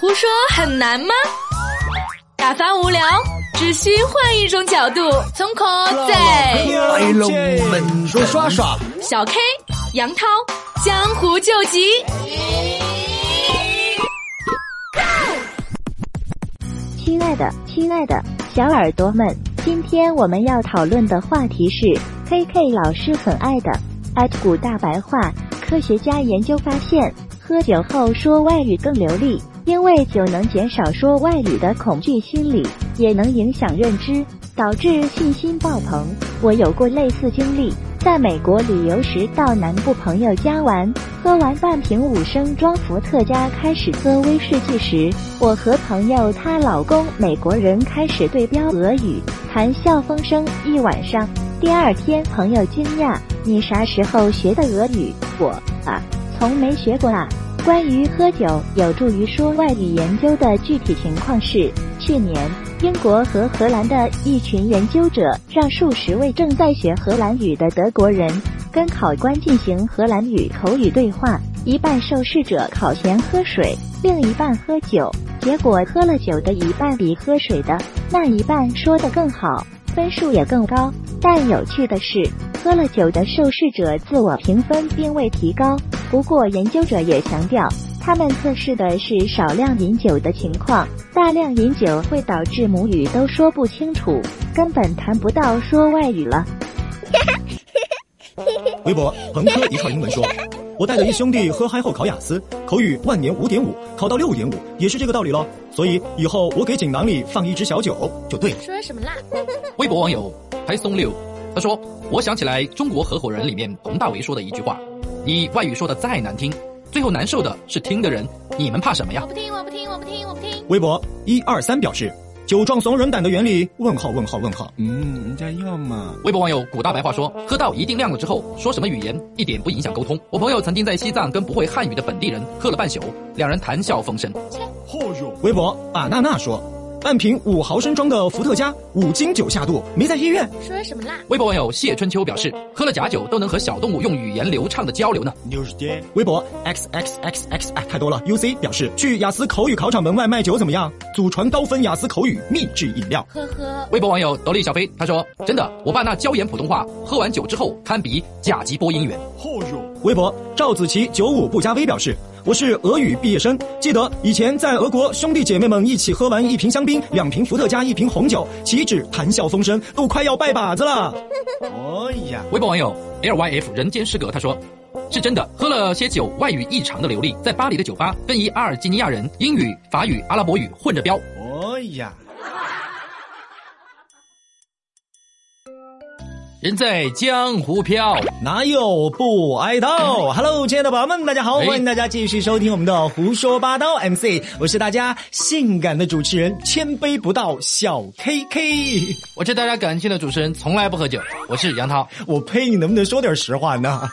胡说很难吗？打发无聊，只需换一种角度，从口在来龙门说耍耍，小 K 杨涛江湖救急。亲爱的，亲爱的，小耳朵们，今天我们要讨论的话题是 K K 老师很爱的 at 古大白话。科学家研究发现，喝酒后说外语更流利。因为酒能减少说外语的恐惧心理，也能影响认知，导致信心爆棚。我有过类似经历，在美国旅游时到南部朋友家玩，喝完半瓶五升装伏特加，开始喝威士忌时，我和朋友她老公美国人开始对标俄语，谈笑风生一晚上。第二天，朋友惊讶：“你啥时候学的俄语？”我啊，从没学过啊。关于喝酒有助于说外语研究的具体情况是，去年英国和荷兰的一群研究者让数十位正在学荷兰语的德国人跟考官进行荷兰语口语对话，一半受试者考前喝水，另一半喝酒，结果喝了酒的一半比喝水的那一半说的更好，分数也更高。但有趣的是，喝了酒的受试者自我评分并未提高。不过，研究者也强调，他们测试的是少量饮酒的情况，大量饮酒会导致母语都说不清楚，根本谈不到说外语了。微博朋克一串英文说：“我带着一兄弟喝嗨后考雅思，口语万年五点五，考到六点五，也是这个道理喽。所以以后我给锦囊里放一支小酒就对了。”说什么啦？微博网友还松六，他说：“我想起来中国合伙人里面佟大为说的一句话。”你外语说的再难听，最后难受的是听的人。你们怕什么呀？我不听，我不听，我不听，我不听。微博一二三表示，酒壮怂人胆的原理？问号问号问号。嗯，人家要嘛。微博网友古大白话说，喝到一定量了之后，说什么语言一点不影响沟通。我朋友曾经在西藏跟不会汉语的本地人喝了半宿，两人谈笑风生。微博巴娜娜说。半瓶五毫升装的伏特加，五斤酒下肚，没在医院。说什么啦？微博网友谢春秋表示，喝了假酒都能和小动物用语言流畅的交流呢。微博 x x x x 哎，太多了。U C 表示，去雅思口语考场门外卖酒怎么样？祖传高分雅思口语秘制饮料。呵呵。微博网友斗笠小飞他说，真的，我爸那椒盐普通话，喝完酒之后堪比甲级播音员。微博赵子琪九五不加微表示。我是俄语毕业生，记得以前在俄国，兄弟姐妹们一起喝完一瓶香槟、两瓶伏特加、一瓶红酒，岂止谈笑风生，都快要拜把子了。哎呀！微博网友 L Y F 人间失格他说，是真的，喝了些酒，外语异常的流利，在巴黎的酒吧跟一阿尔及尼亚人英语、法语、阿拉伯语混着飙。哎呀！人在江湖飘，哪有不挨刀？Hello，亲爱的宝宝们，大家好，欢迎大家继续收听我们的胡说八道 MC，我是大家性感的主持人，千杯不到小 KK，我是大家感性的主持人，从来不喝酒，我是杨涛，我呸，你能不能说点实话呢？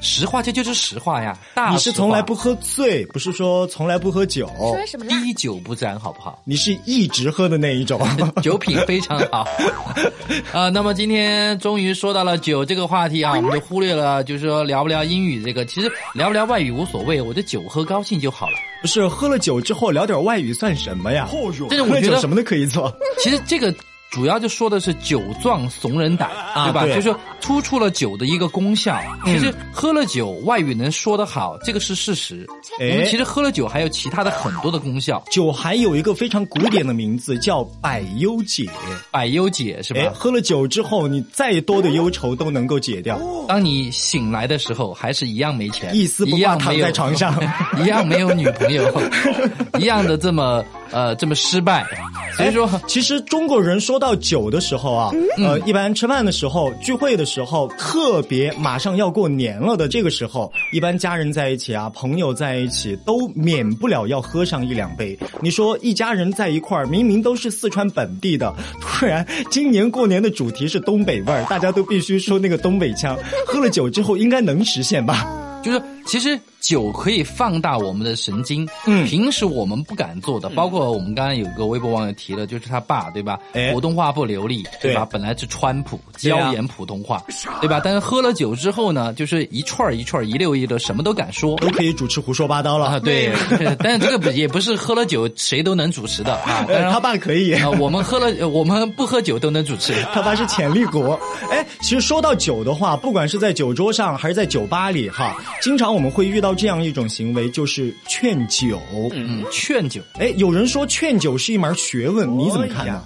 实话，这就是实话呀。你是从来不喝醉，不是说从来不喝酒。说什么？滴酒不沾，好不好？你是一直喝的那一种，酒品非常好。啊，那么今天终于。于说到了酒这个话题啊，我们就忽略了，就是说聊不聊英语这个，其实聊不聊外语无所谓，我的酒喝高兴就好了。不是喝了酒之后聊点外语算什么呀？但是我觉得什么都可以做。其实这个。主要就说的是酒壮怂人胆，对吧？就是突出了酒的一个功效。其实喝了酒，外语能说得好，这个是事实。我们其实喝了酒还有其他的很多的功效。酒还有一个非常古典的名字叫百忧解，百忧解是吧？喝了酒之后，你再多的忧愁都能够解掉。当你醒来的时候，还是一样没钱，一丝不挂躺在床上，一样没有女朋友，一样的这么。呃，这么失败，所以说，其实中国人说到酒的时候啊，呃，一般吃饭的时候、聚会的时候，特别马上要过年了的这个时候，一般家人在一起啊，朋友在一起，都免不了要喝上一两杯。你说一家人在一块儿，明明都是四川本地的，突然今年过年的主题是东北味儿，大家都必须说那个东北腔，喝了酒之后应该能实现吧？就是其实。酒可以放大我们的神经，嗯，平时我们不敢做的，包括我们刚刚有一个微博网友提了，就是他爸，对吧？普通话不流利，对吧？本来是川普椒盐普通话，对吧？但是喝了酒之后呢，就是一串一串一溜一溜，什么都敢说，都可以主持胡说八道了。对，但是这个也不是喝了酒谁都能主持的 啊。他爸可以，我们喝了，我们不喝酒都能主持。他爸是潜力股。哎，其实说到酒的话，不管是在酒桌上还是在酒吧里，哈，经常我们会遇到。这样一种行为就是劝酒，嗯，劝酒。哎，有人说劝酒是一门学问，你怎么看呢？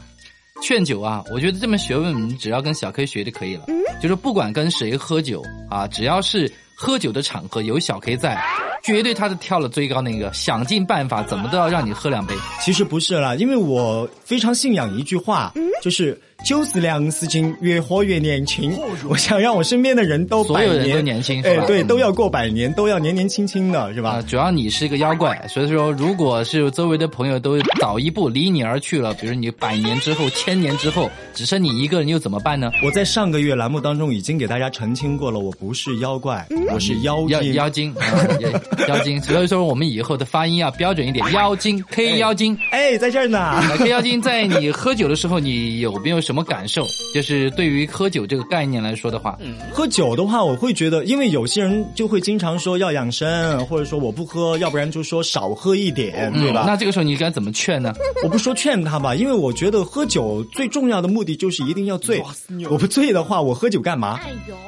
劝酒啊，我觉得这门学问，你只要跟小 K 学就可以了。就是不管跟谁喝酒啊，只要是喝酒的场合有小 K 在，绝对他是跳了最高那个，想尽办法怎么都要让你喝两杯。其实不是啦，因为我非常信仰一句话，就是。酒是粮食精，越活越年轻。我想让我身边的人都所有人都年轻，哎，对，都要过百年，都要年年轻轻的，是吧？主要你是一个妖怪，所以说，如果是周围的朋友都早一步离你而去了，比如你百年之后、千年之后，只剩你一个人，又怎么办呢？我在上个月栏目当中已经给大家澄清过了，我不是妖怪，我是妖妖妖精，妖精。所以说，我们以后的发音要标准一点，妖精 K 妖精，哎，在这儿呢。K 妖精，在你喝酒的时候，你有没有？什么感受？就是对于喝酒这个概念来说的话，喝酒的话，我会觉得，因为有些人就会经常说要养生，或者说我不喝，要不然就说少喝一点，对吧？那这个时候你该怎么劝呢？我不说劝他吧，因为我觉得喝酒最重要的目的就是一定要醉。我不醉的话，我喝酒干嘛？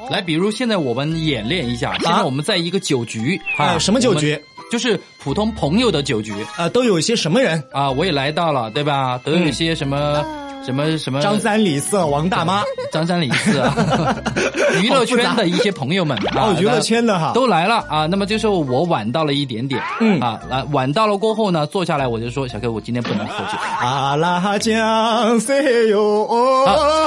来，比如现在我们演练一下，现在我们在一个酒局啊，什么酒局？就是普通朋友的酒局啊，都有一些什么人啊？我也来到了，对吧？都有一些什么？什么什么？张三李四王大妈，张三李四，娱乐圈的一些朋友们哦，娱乐圈的哈。都来了啊。那么这时候我晚到了一点点，嗯。啊，来晚到了过后呢，坐下来我就说小哥，我今天不能喝酒。阿拉江水哟，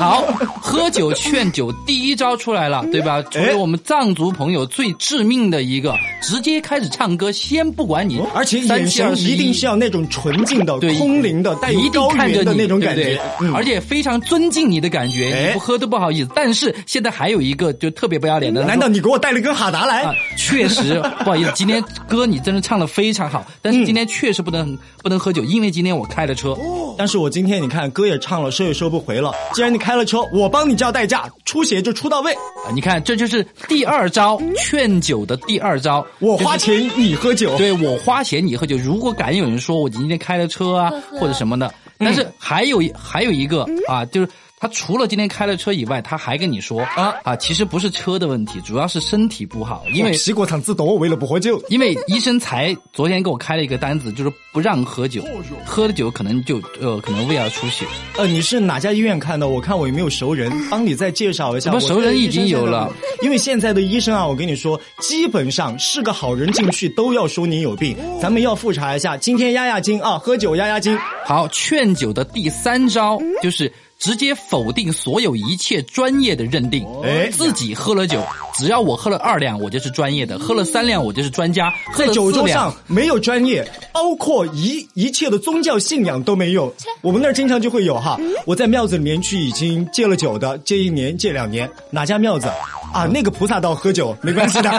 好，喝酒劝酒第一招出来了，对吧？作为我们藏族朋友最致命的一个，直接开始唱歌，先不管你，而且眼神一定是要那种纯净的、空灵的，带有高原的那种感觉。而且非常尊敬你的感觉，你不喝都不好意思。但是现在还有一个就特别不要脸的，难道你给我带了根哈达来？确实不好意思，今天歌你真的唱的非常好，但是今天确实不能不能喝酒，因为今天我开了车。但是我今天你看歌也唱了，收也收不回了。既然你开了车，我帮你叫代驾，出血就出到位。啊你看这就是第二招劝酒的第二招，我花钱你喝酒，对我花钱你喝酒。如果敢有人说我今天开了车啊或者什么的。但是还有还有一个啊，就是他除了今天开了车以外，他还跟你说啊啊，其实不是车的问题，主要是身体不好，因为西过场子多，为了不喝酒。因为医生才昨天给我开了一个单子，就是不让喝酒，喝了酒可能就呃可能胃要出血。呃，你是哪家医院看的？我看我有没有熟人，帮你再介绍一下。什么熟人已经有了？因为现在的医生啊，我跟你说，基本上是个好人进去都要说你有病。咱们要复查一下，今天压压惊啊，喝酒压压惊。好，劝酒的第三招就是直接否定所有一切专业的认定。哎，自己喝了酒，只要我喝了二两，我就是专业的；喝了三两，我就是专家。在酒桌上没有专业，包括一一切的宗教信仰都没有。我们那儿经常就会有哈，我在庙子里面去已经戒了酒的，戒一年、戒两年，哪家庙子？啊，那个菩萨道喝酒没关系的，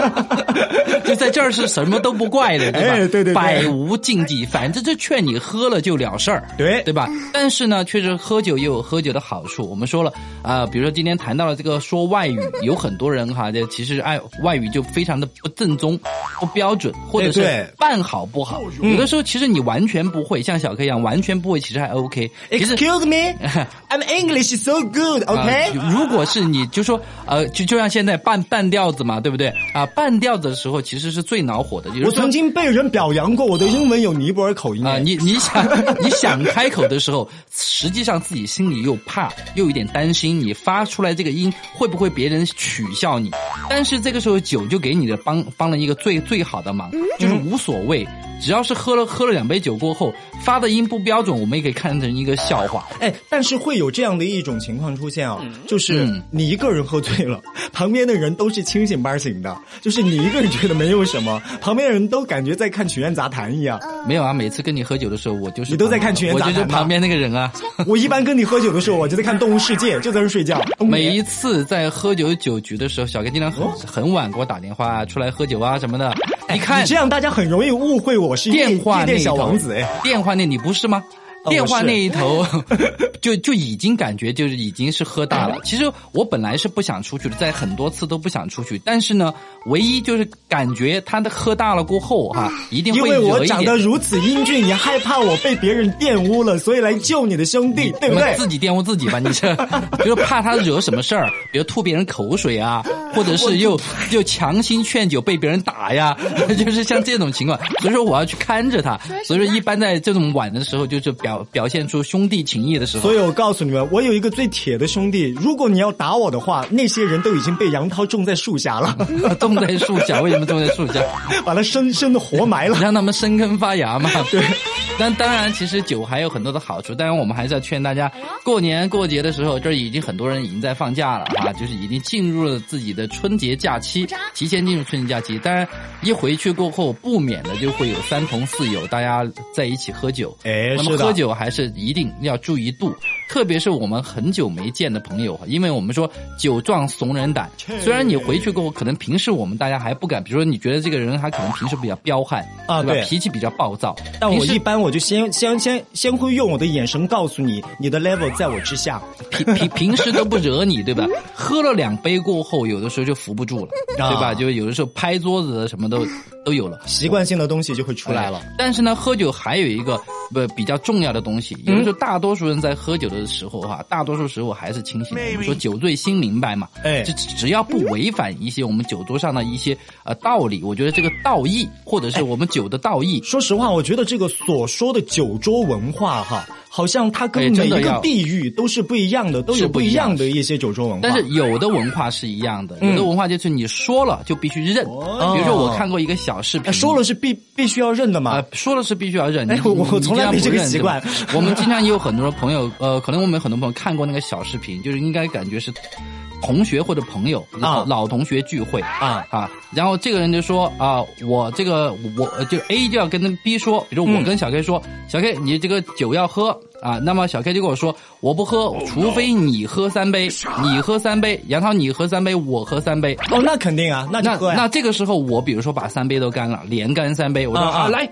就在这儿是什么都不怪的，对吧？对对对，百无禁忌，反正就劝你喝了就了事儿，对对吧？但是呢，确实喝酒也有喝酒的好处。我们说了啊，比如说今天谈到了这个说外语，有很多人哈，这其实爱外语就非常的不正宗、不标准，或者是半好不好。有的时候其实你完全不会，像小 K 一样完全不会，其实还 OK。Excuse me, I'm English so good, OK？如果是你就说。呃，就就像现在半半调子嘛，对不对？啊，半调子的时候其实是最恼火的。就是我曾经被人表扬过，我的英文有尼泊尔口音啊。你你想你想开口的时候，实际上自己心里又怕，又有点担心，你发出来这个音会不会别人取笑你？但是这个时候酒就给你的帮帮了一个最最好的忙，就是无所谓。只要是喝了喝了两杯酒过后发的音不标准，我们也可以看成一个笑话。哎，但是会有这样的一种情况出现啊，就是你一个人喝醉了，旁边的人都是清醒半醒的，就是你一个人觉得没有什么，旁边的人都感觉在看曲苑杂谈一样。没有啊，每次跟你喝酒的时候，我就是你都在看曲苑杂谈，我就是旁边那个人啊。我一般跟你喝酒的时候，我就在看动物世界，就在那睡觉。每一次在喝酒酒局的时候，小哥经常很很晚给我打电话出来喝酒啊什么的。一看这样，大家很容易误会我是电话那小王子。哎，电话那你不是吗？电话那一头，就就已经感觉就是已经是喝大了。其实我本来是不想出去的，在很多次都不想出去。但是呢，唯一就是感觉他的喝大了过后哈，一定会因为我长得如此英俊，你害怕我被别人玷污了，所以来救你的兄弟，对不对？自己玷污自己吧，你这 就是怕他惹什么事儿，比如吐别人口水啊，或者是又又强行劝酒被别人打呀，就是像这种情况。所以说我要去看着他。所以说一般在这种晚的时候，就是表。表表现出兄弟情谊的时候，所以我告诉你们，我有一个最铁的兄弟。如果你要打我的话，那些人都已经被杨涛种在树下了。种在树下？为什么种在树下？把他深深的活埋了，让他们生根发芽嘛。对。但当然，其实酒还有很多的好处。当然，我们还是要劝大家，过年过节的时候，这已经很多人已经在放假了啊，就是已经进入了自己的春节假期，提前进入春节假期。当然，一回去过后，不免的就会有三朋四友，大家在一起喝酒。哎，那么喝酒。还是一定要注意度，特别是我们很久没见的朋友，因为我们说酒壮怂人胆。虽然你回去过后，可能平时我们大家还不敢，比如说你觉得这个人他可能平时比较彪悍啊，对吧？脾气比较暴躁。但我一般我就先先先先会用我的眼神告诉你，你的 level 在我之下，平平平时都不惹你，对吧？喝了两杯过后，有的时候就扶不住了，对吧？就有的时候拍桌子什么都都有了，习惯性的东西就会出来了。但是呢，喝酒还有一个不比较重要的。东西，有的时候大多数人在喝酒的时候哈，大多数时候还是清醒。我们说酒醉心明白嘛，哎，就只要不违反一些我们酒桌上的一些呃道理，我觉得这个道义或者是我们酒的道义。说实话，我觉得这个所说的酒桌文化哈。好像它跟每一个地域都是不一样的，都有不一样的一些酒桌文化。但是有的文化是一样的，有的文化就是你说了就必须认。比如说我看过一个小视频，说了是必必须要认的嘛？说了是必须要认。哎，我从来没这个习惯。我们经常也有很多朋友，呃，可能我们很多朋友看过那个小视频，就是应该感觉是。同学或者朋友啊，老同学聚会啊。啊，然后这个人就说啊，我这个我就 A 就要跟 B 说，比如我跟小 K 说，小 K 你这个酒要喝啊，那么小 K 就跟我说，我不喝，除非你喝三杯，你喝三杯，杨涛你喝三杯，我喝三杯。哦，那肯定啊，那那那这个时候我比如说把三杯都干了，连干三杯，我说啊来。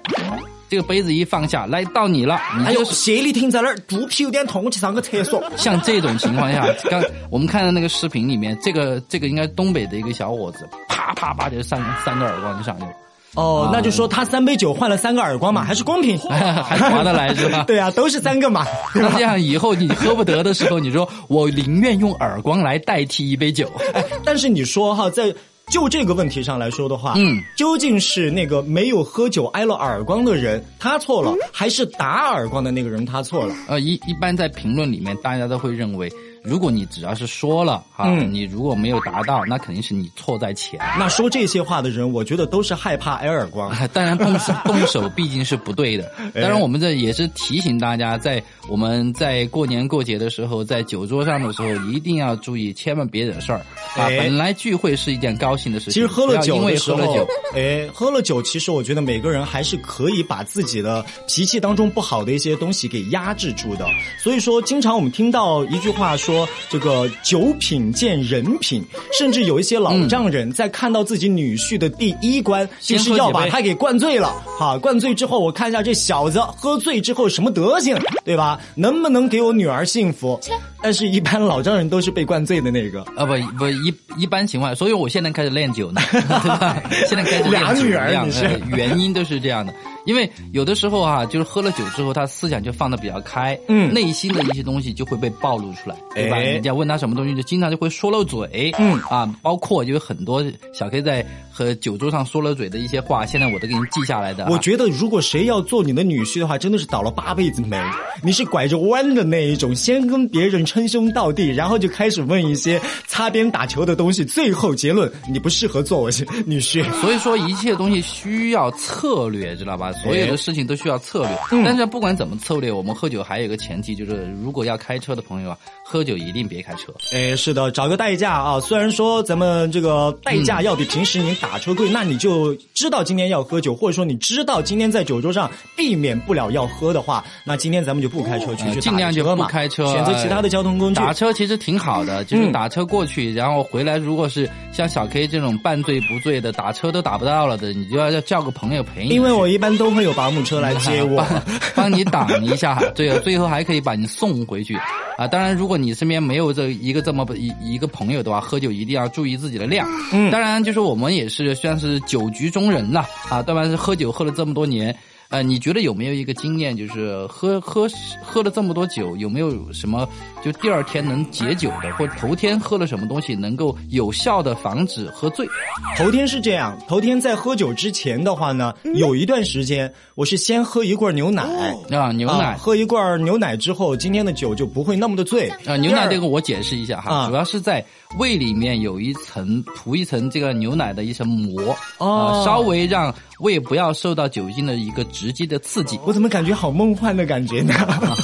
这个杯子一放下来到你了，哎呦，谢丽婷在那儿，肚皮有点痛，我去上个厕所。像这种情况下，刚我们看到那个视频里面，这个这个应该东北的一个小伙子，啪啪啪就扇三个耳光就上去了。哦，那就说他三杯酒换了三个耳光嘛，还是公平，还 划得来是吧？对啊，都是三个嘛。那这样以后你喝不得的时候，你说我宁愿用耳光来代替一杯酒。但是你说哈，在。就这个问题上来说的话，嗯，究竟是那个没有喝酒挨了耳光的人他错了，还是打耳光的那个人他错了？呃，一一般在评论里面，大家都会认为。如果你只要是说了啊，你如果没有达到，那肯定是你错在前。那说这些话的人，我觉得都是害怕 挨耳光。当然动手 动手毕竟是不对的。当然我们这也是提醒大家，在我们在过年过节的时候，在酒桌上的时候，一定要注意，千万别惹事儿啊。本来聚会是一件高兴的事情，其实喝了酒因为喝了酒，哎，喝了酒，其实我觉得每个人还是可以把自己的脾气当中不好的一些东西给压制住的。所以说，经常我们听到一句话说这个。酒品见人品，甚至有一些老丈人在看到自己女婿的第一关，就是要把他给灌醉了。好，灌醉之后，我看一下这小子喝醉之后什么德行，对吧？能不能给我女儿幸福？但是，一般老丈人都是被灌醉的那个啊，不不一一般情况，所以我现在开始练酒呢，对吧？现在开始俩女儿，你是原因都是这样的。因为有的时候啊，就是喝了酒之后，他思想就放的比较开，嗯，内心的一些东西就会被暴露出来，对吧？人家问他什么东西，就经常就会说漏嘴，嗯啊，包括就有很多小 K 在和酒桌上说了嘴的一些话，现在我都给你记下来的。我觉得如果谁要做你的女婿的话，真的是倒了八辈子霉。你是拐着弯的那一种，先跟别人称兄道弟，然后就开始问一些擦边打球的东西，最后结论你不适合做我女婿。所以说一切东西需要策略，知道吧？所有的事情都需要策略。但是不管怎么策略，我们喝酒还有一个前提，就是如果要开车的朋友啊，喝酒一定别开车。哎，是的，找个代驾啊。虽然说咱们这个代驾要比平时你打车贵，那你就知道今天要喝酒，或者说你知道今天在酒桌上避免不了要喝的话，那今天咱们就不开车去，尽量就不开车，选择其他的交通工具。打车其实挺好的，就是打车过去，然后回来，如果是像小 K 这种半醉不醉的，打车都打不到了的，你就要要叫个朋友陪你。因为我一般都会有保姆车来接我，帮你挡一下，对，最后还可以把你送回去。啊，当然，如果你身边没有这一个这么一一个朋友的话，喝酒一定要注意自己的量。嗯，当然，就是我们也是算是酒局中人了啊，当然？是喝酒喝了这么多年。呃，你觉得有没有一个经验，就是喝喝喝了这么多酒，有没有什么就第二天能解酒的，或者头天喝了什么东西能够有效的防止喝醉？头天是这样，头天在喝酒之前的话呢，有一段时间我是先喝一罐牛奶啊，牛奶，喝一罐牛奶之后，今天的酒就不会那么的醉啊。牛奶这个我解释一下哈，主要是在胃里面有一层涂一层这个牛奶的一层膜啊，稍微让。胃不要受到酒精的一个直接的刺激，我怎么感觉好梦幻的感觉呢？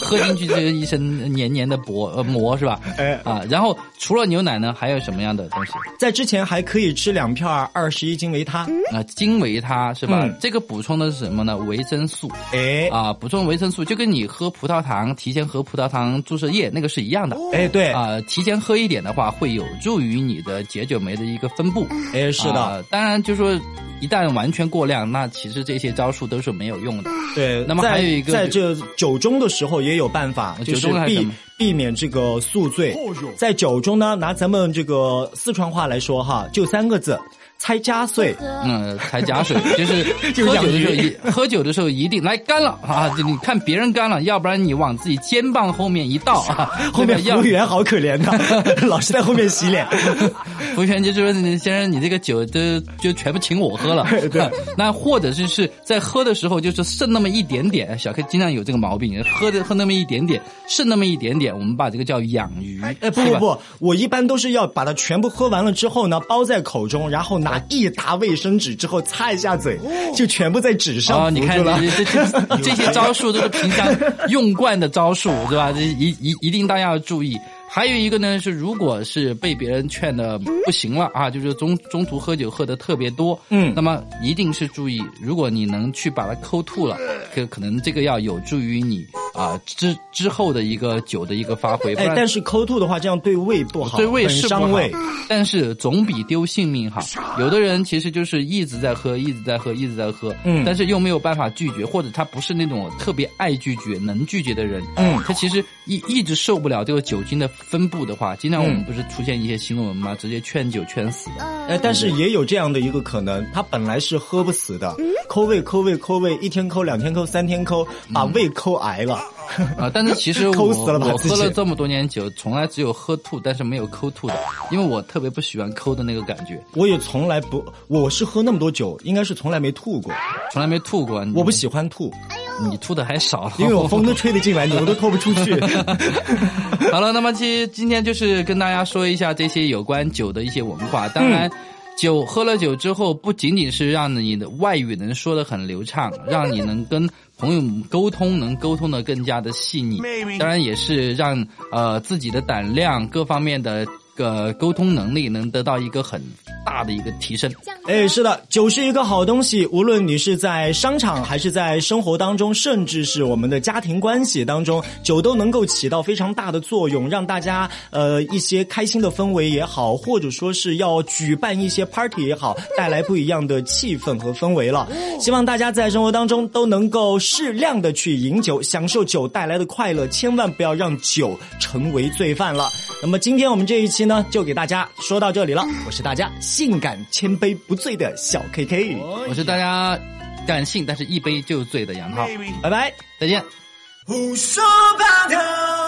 喝进去就是一身黏黏的薄呃膜是吧？哎啊，然后除了牛奶呢，还有什么样的东西？在之前还可以吃两片二十一金维他啊，金维他是吧？这个补充的是什么呢？维生素。哎啊，补充维生素就跟你喝葡萄糖提前喝葡萄糖注射液那个是一样的。哎对啊，提前喝一点的话，会有助于你的解酒酶的一个分布。哎是的，当然就说。一旦完全过量，那其实这些招数都是没有用的。对，那么还有一个，在这酒中的时候也有办法，就是避避免这个宿醉。在酒中呢，拿咱们这个四川话来说哈，就三个字。猜加水，嗯，猜加水就是喝酒的时候，一喝酒的时候一定来干了啊！就你看别人干了，要不然你往自己肩膀后面一倒啊，后面服务员好可怜的，老是在后面洗脸。服务员就说：“先生，你这个酒都就全部请我喝了。”对，那或者就是在喝的时候，就是剩那么一点点。小 K 经常有这个毛病，喝的喝那么一点点，剩那么一点点，我们把这个叫养鱼。哎，不不不，我一般都是要把它全部喝完了之后呢，包在口中，然后。拿一沓卫生纸之后擦一下嘴，就全部在纸上你看了。这这这些招数都是平常 用惯的招数，对吧？这一一一定大家要注意。还有一个呢是，如果是被别人劝的不行了啊，就是中中途喝酒喝的特别多，嗯，那么一定是注意，如果你能去把它抠吐了，可可能这个要有助于你啊之之后的一个酒的一个发挥。哎，但是抠吐的话，这样对胃不好，对胃是伤胃，但是总比丢性命好。有的人其实就是一直在喝，一直在喝，一直在喝，嗯，但是又没有办法拒绝，或者他不是那种特别爱拒绝、能拒绝的人，嗯，他其实一一直受不了这个酒精的。分布的话，经常我们不是出现一些新闻吗？直接劝酒劝死的。哎，但是也有这样的一个可能，他本来是喝不死的，抠胃抠胃抠胃，一天抠两天抠三天抠，把胃抠癌了。啊！但是其实我 我喝了这么多年酒，从来只有喝吐，但是没有抠吐的，因为我特别不喜欢抠的那个感觉。我也从来不，我是喝那么多酒，应该是从来没吐过，从来没吐过。我不喜欢吐，你吐的还少，因为我风都 吹得进来，牛都拖不出去。好了，那么其实今天就是跟大家说一下这些有关酒的一些文化。当然，酒喝了酒之后，不仅仅是让你的外语能说的很流畅，让你能跟。朋友沟通能沟通的更加的细腻，当然也是让呃自己的胆量各方面的。个沟通能力能得到一个很大的一个提升。哎，是的，酒是一个好东西，无论你是在商场还是在生活当中，甚至是我们的家庭关系当中，酒都能够起到非常大的作用，让大家呃一些开心的氛围也好，或者说是要举办一些 party 也好，带来不一样的气氛和氛围了。希望大家在生活当中都能够适量的去饮酒，享受酒带来的快乐，千万不要让酒成为罪犯了。那么今天我们这一期。呢，就给大家说到这里了。我是大家性感千杯不醉的小 K K，我是大家感性但是一杯就醉的杨涛。拜拜，再见。胡说八道。